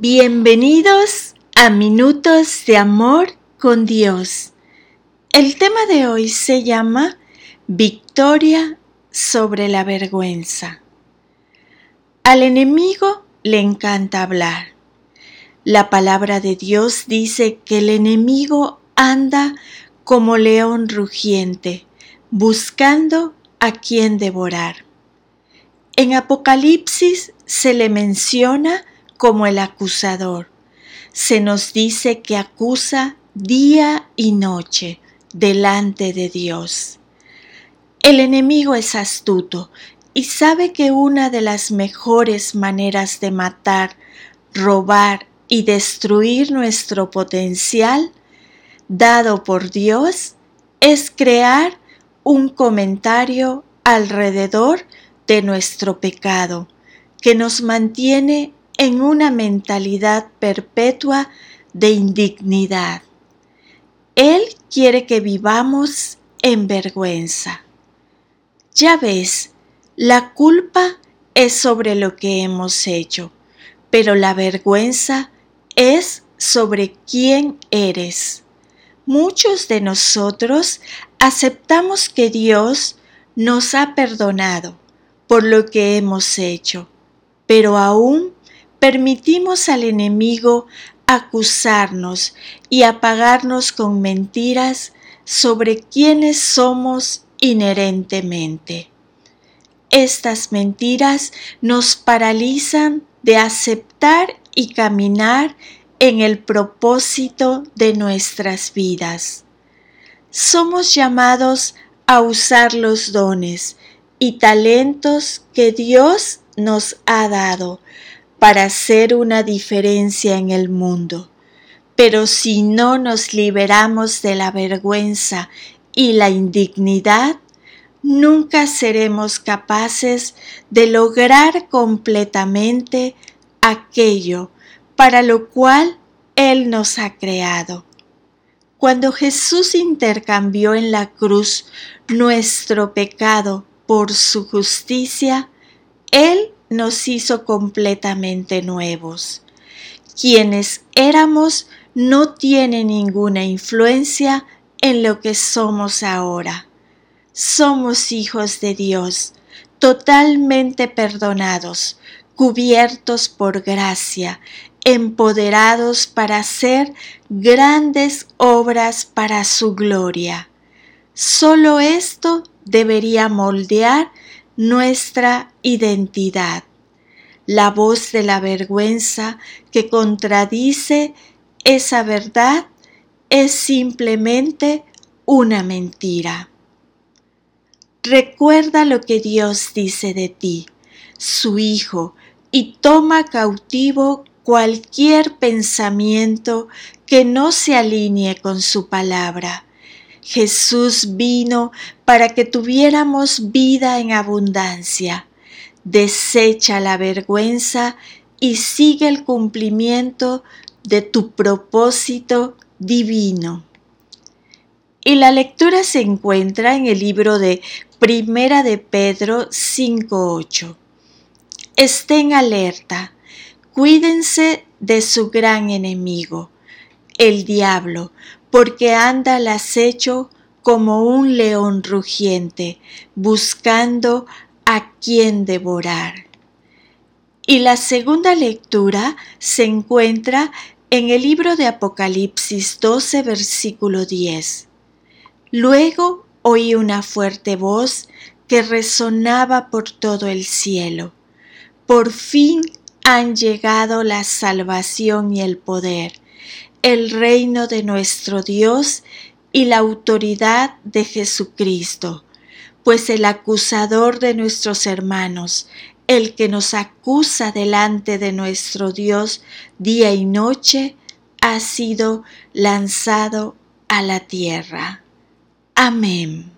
Bienvenidos a Minutos de Amor con Dios. El tema de hoy se llama Victoria sobre la vergüenza. Al enemigo le encanta hablar. La palabra de Dios dice que el enemigo anda como león rugiente, buscando a quien devorar. En Apocalipsis se le menciona como el acusador. Se nos dice que acusa día y noche delante de Dios. El enemigo es astuto y sabe que una de las mejores maneras de matar, robar y destruir nuestro potencial dado por Dios es crear un comentario alrededor de nuestro pecado que nos mantiene en una mentalidad perpetua de indignidad. Él quiere que vivamos en vergüenza. Ya ves, la culpa es sobre lo que hemos hecho, pero la vergüenza es sobre quién eres. Muchos de nosotros aceptamos que Dios nos ha perdonado por lo que hemos hecho, pero aún permitimos al enemigo acusarnos y apagarnos con mentiras sobre quienes somos inherentemente. Estas mentiras nos paralizan de aceptar y caminar en el propósito de nuestras vidas. Somos llamados a usar los dones y talentos que Dios nos ha dado para hacer una diferencia en el mundo. Pero si no nos liberamos de la vergüenza y la indignidad, nunca seremos capaces de lograr completamente aquello para lo cual Él nos ha creado. Cuando Jesús intercambió en la cruz nuestro pecado por su justicia, Él nos hizo completamente nuevos. Quienes éramos no tienen ninguna influencia en lo que somos ahora. Somos hijos de Dios, totalmente perdonados, cubiertos por gracia, empoderados para hacer grandes obras para su gloria. Solo esto debería moldear nuestra identidad. La voz de la vergüenza que contradice esa verdad es simplemente una mentira. Recuerda lo que Dios dice de ti, su Hijo, y toma cautivo cualquier pensamiento que no se alinee con su palabra Jesús vino para que tuviéramos vida en abundancia. Desecha la vergüenza y sigue el cumplimiento de tu propósito divino. Y la lectura se encuentra en el libro de Primera de Pedro 5.8. Estén alerta, cuídense de su gran enemigo, el diablo, porque anda al acecho como un león rugiente, buscando a quien devorar. Y la segunda lectura se encuentra en el libro de Apocalipsis 12, versículo 10. Luego oí una fuerte voz que resonaba por todo el cielo. Por fin han llegado la salvación y el poder el reino de nuestro Dios y la autoridad de Jesucristo, pues el acusador de nuestros hermanos, el que nos acusa delante de nuestro Dios día y noche, ha sido lanzado a la tierra. Amén.